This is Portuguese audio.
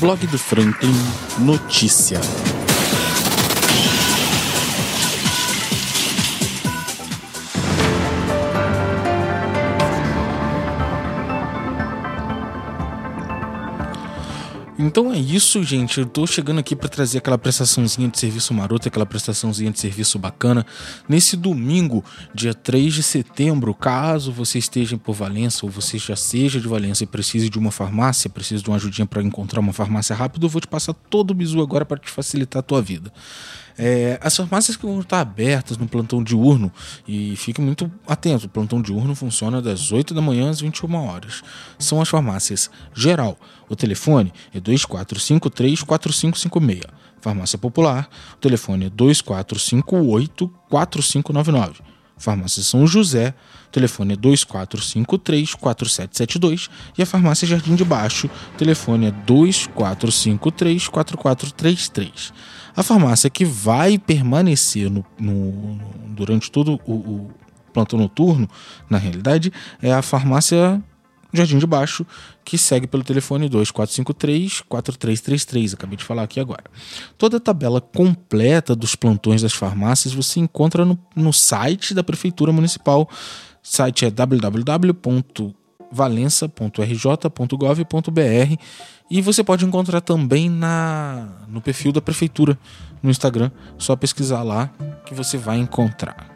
Blog do Franklin Notícia. Então é isso, gente. Eu tô chegando aqui para trazer aquela prestaçãozinha de serviço maroto, aquela prestaçãozinha de serviço bacana. Nesse domingo, dia 3 de setembro, caso você esteja por Valença ou você já seja de Valença e precise de uma farmácia, precise de uma ajudinha para encontrar uma farmácia rápido, eu vou te passar todo o bizu agora para te facilitar a tua vida. É, as farmácias que vão estar abertas no plantão diurno, e fique muito atento, o plantão diurno funciona das 8 da manhã às 21 horas. São as farmácias Geral. O telefone é 2453-4556. Farmácia Popular, o telefone é 2458-4599. Farmácia São José, telefone é 2453-4772 e a Farmácia Jardim de Baixo, telefone é 2453-4433. A farmácia que vai permanecer no, no durante todo o, o plantão noturno, na realidade, é a farmácia Jardim de Baixo, que segue pelo telefone 2453-4333. Acabei de falar aqui agora. Toda a tabela completa dos plantões das farmácias você encontra no, no site da Prefeitura Municipal. O site é www.valença.rj.gov.br e você pode encontrar também na, no perfil da Prefeitura no Instagram. Só pesquisar lá que você vai encontrar.